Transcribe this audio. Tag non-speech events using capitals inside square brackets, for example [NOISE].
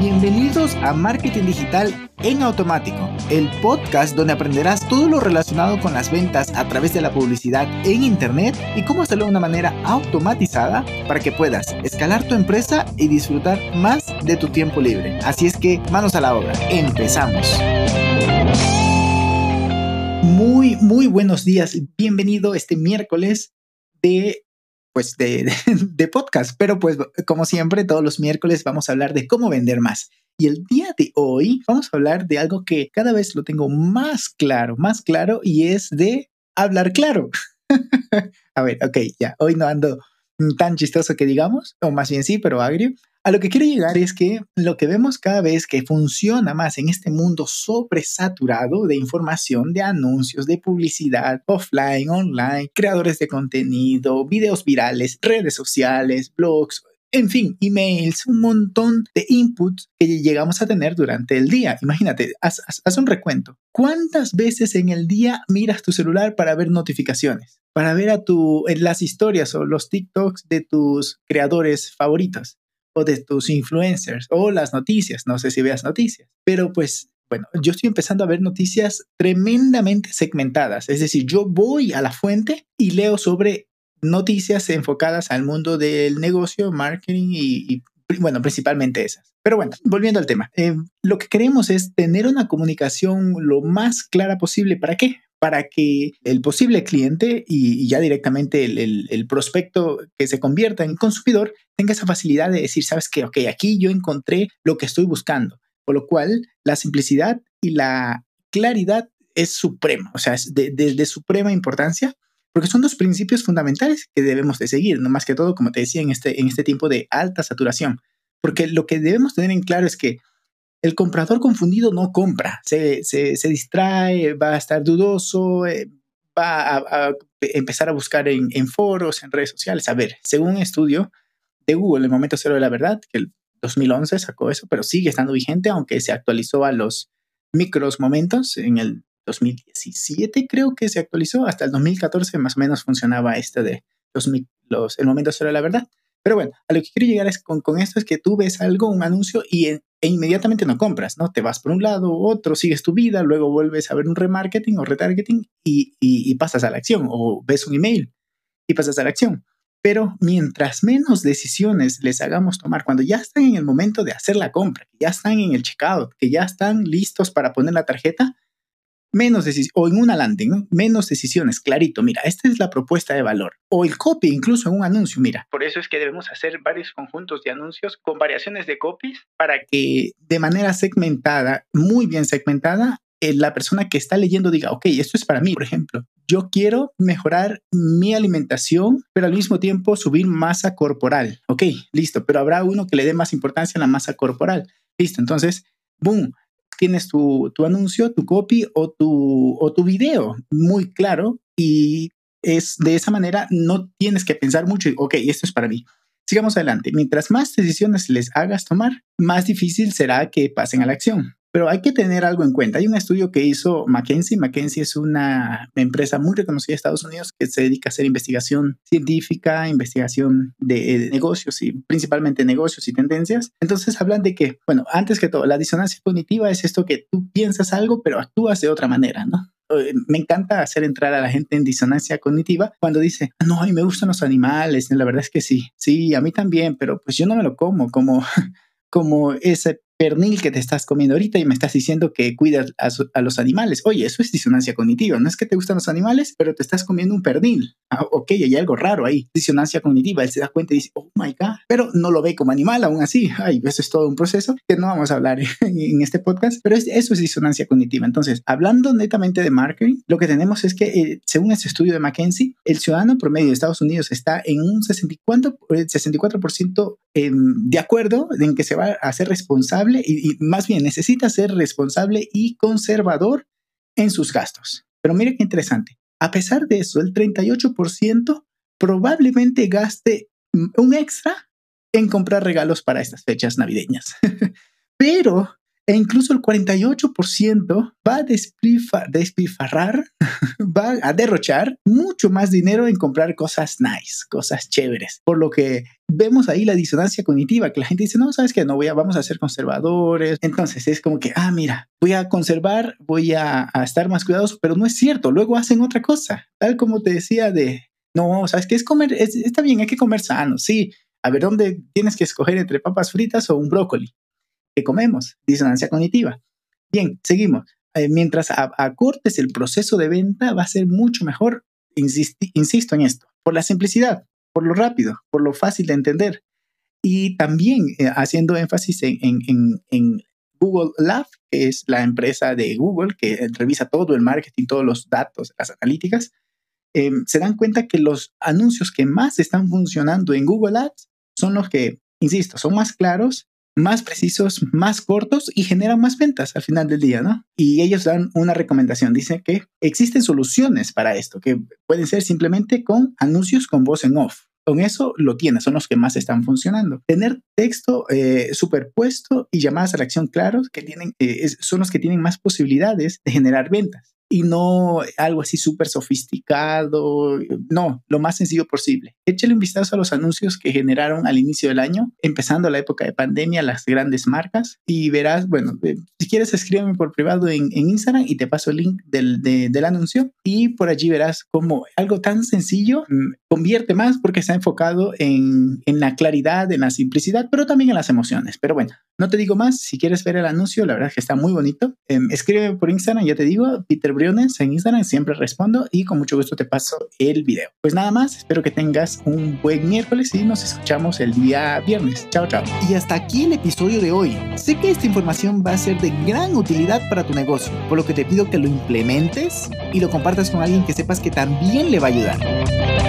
Bienvenidos a Marketing Digital en Automático, el podcast donde aprenderás todo lo relacionado con las ventas a través de la publicidad en Internet y cómo hacerlo de una manera automatizada para que puedas escalar tu empresa y disfrutar más de tu tiempo libre. Así es que manos a la obra, empezamos. Muy, muy buenos días. Bienvenido este miércoles de pues de, [LAUGHS] de, podcast, pero pues como siempre todos los miércoles vamos a hablar de cómo vender más. Y el día de hoy vamos a hablar de algo que cada vez lo tengo más claro, más claro y es de hablar claro. [LAUGHS] a ver, ok, ya, hoy no ando tan chistoso que digamos, o más bien sí, pero agrio. A lo que quiero llegar es que lo que vemos cada vez que funciona más en este mundo sobresaturado de información, de anuncios, de publicidad, offline, online, creadores de contenido, videos virales, redes sociales, blogs, en fin, emails, un montón de inputs que llegamos a tener durante el día. Imagínate, haz, un recuento. ¿Cuántas veces en el día miras tu celular para ver notificaciones? Para ver a tu, en las historias o los TikToks de tus creadores favoritos o de tus influencers o las noticias. No sé si veas noticias, pero pues bueno, yo estoy empezando a ver noticias tremendamente segmentadas. Es decir, yo voy a la fuente y leo sobre noticias enfocadas al mundo del negocio, marketing y, bueno, principalmente esas. Pero bueno, volviendo al tema, eh, lo que queremos es tener una comunicación lo más clara posible. ¿Para qué? Para que el posible cliente y, ya directamente el, prospecto que se convierta en consumidor tenga esa facilidad de decir, sabes qué, ok, aquí yo encontré lo que estoy buscando. Por lo cual, la simplicidad y la claridad es suprema, o sea, es de, de suprema importancia porque son dos principios fundamentales que debemos de seguir, no más que todo, como te decía, en este, en este tiempo de alta saturación. Porque lo que debemos tener en claro es que el comprador confundido no compra, se, se, distrae, va a estar dudoso, eh, va a, empezar a buscar en, en, foros, en redes sociales. A ver, según un estudio de Google, el momento cero de la verdad, que el 2011 sacó eso, pero sigue estando vigente, aunque se actualizó a los micros momentos en el 2017 creo que se actualizó, hasta el 2014 más o menos funcionaba este de los, los el momento cero de la verdad. Pero bueno, a lo que quiero llegar es con, con esto es que tú ves algo, un anuncio y e inmediatamente no compras, ¿no? Te vas por un lado, otro, sigues tu vida, luego vuelves a ver un remarketing o retargeting y, y, y pasas a la acción o ves un email y pasas a la acción. Pero mientras menos decisiones les hagamos tomar, cuando ya están en el momento de hacer la compra, ya están en el checkout, que ya están listos para poner la tarjeta, menos decisiones, o en una landing, menos decisiones, clarito, mira, esta es la propuesta de valor, o el copy incluso en un anuncio, mira. Por eso es que debemos hacer varios conjuntos de anuncios con variaciones de copies para que de manera segmentada, muy bien segmentada, eh, la persona que está leyendo diga, ok, esto es para mí, por ejemplo, yo quiero mejorar mi alimentación, pero al mismo tiempo subir masa corporal. Ok, listo, pero habrá uno que le dé más importancia a la masa corporal. Listo, entonces, boom, tienes tu, anuncio, tu copy o tu, o tu video muy claro y es de esa manera no tienes que pensar mucho y, ok, esto es para mí. Sigamos adelante. Mientras más decisiones les hagas tomar, más difícil será que pasen a la acción. Pero hay que tener algo en cuenta. Hay un estudio que hizo McKinsey. McKinsey es una empresa muy reconocida de Estados Unidos que se dedica a hacer investigación científica, investigación de, negocios y principalmente negocios y tendencias. Entonces hablan de que, bueno, antes que todo, la disonancia cognitiva es esto que tú piensas algo, pero actúas de otra manera, ¿no? Eh, me encanta hacer entrar a la gente en disonancia cognitiva cuando dice, no, a mmí me gustan los animales. La verdad es que sí, sí, a mí también, pero pues yo no me lo como, como, [LAUGHS] como ese pernil que te estás comiendo ahorita y me estás diciendo que cuidas a, los animales. Oye, eso es disonancia cognitiva. No es que te gustan los animales, pero te estás comiendo un pernil. Ah, ok, hay algo raro ahí. Disonancia cognitiva. Él se da cuenta y dice, oh my God, pero no lo ve como animal aún así. Ay, eso es todo un proceso que no vamos a hablar [LAUGHS] en, este podcast, pero eso es disonancia cognitiva. Entonces, hablando netamente de marketing, lo que tenemos es que, eh, según este estudio de McKinsey, el ciudadano promedio de Estados Unidos está en un 64%, 64% eh, de acuerdo en que se va a hacer responsable y, más bien necesita ser responsable y conservador en sus gastos. Pero mire qué interesante. A pesar de eso, el 38% probablemente gaste un extra en comprar regalos para estas fechas navideñas. [LAUGHS] Pero E incluso el 48% va a despilfarrar, [LAUGHS] va a derrochar mucho más dinero en comprar cosas nice, cosas chéveres. Por lo que vemos ahí la disonancia cognitiva, que la gente dice, no, sabes que no voy a, vamos a ser conservadores. Entonces es como que, ah, mira, voy a conservar, voy a, a estar más cuidadoso, pero no es cierto. Luego hacen otra cosa, tal como te decía de, no, sabes que es comer, está bien, hay que comer sano, sí. A ver, ¿dónde tienes que escoger entre papas fritas o un brócoli? ¿Qué comemos? Disonancia cognitiva. Bien, seguimos. Eh, mientras acortes el proceso de venta, va a ser mucho mejor, insisto en esto, por la simplicidad por lo rápido, por lo fácil de entender. Y también eh, haciendo énfasis en, Google Lab, que es la empresa de Google que revisa todo el marketing, todos los datos, las analíticas, em, se dan cuenta que los anuncios que más están funcionando en Google Ads son los que, insisto, son más claros, más precisos, más cortos y generan más ventas al final del día, ¿no? Y ellos dan una recomendación, dice que existen soluciones para esto, que pueden ser simplemente con anuncios con voz en off con eso lo tienes, son los que más están funcionando. Tener texto eh, superpuesto y llamadas a la acción claros que tienen, eh, son los que tienen más posibilidades de generar ventas y no algo así súper sofisticado. No, lo más sencillo posible. Échale un vistazo a los anuncios que generaron al inicio del año, empezando la época de pandemia, las grandes marcas, y verás, bueno, eh, si quieres escríbeme por privado en, Instagram y te paso el link del, del anuncio y por allí verás cómo algo tan sencillo mm, convierte más porque está enfocado en, en la claridad, en la simplicidad, pero también en las emociones. Pero bueno, no te digo más, si quieres ver el anuncio, la verdad es que está muy bonito. Eh, escríbeme por Instagram, ya te digo, Peter En Instagram, siempre respondo y con mucho gusto te paso el video. Pues nada más, espero que tengas un buen miércoles y nos escuchamos el día viernes. Chao, chao. Y hasta aquí el episodio de hoy. Sé que esta información va a ser de gran utilidad para tu negocio, por lo que te pido que lo implementes y lo compartas con alguien que sepas que también le va a ayudar.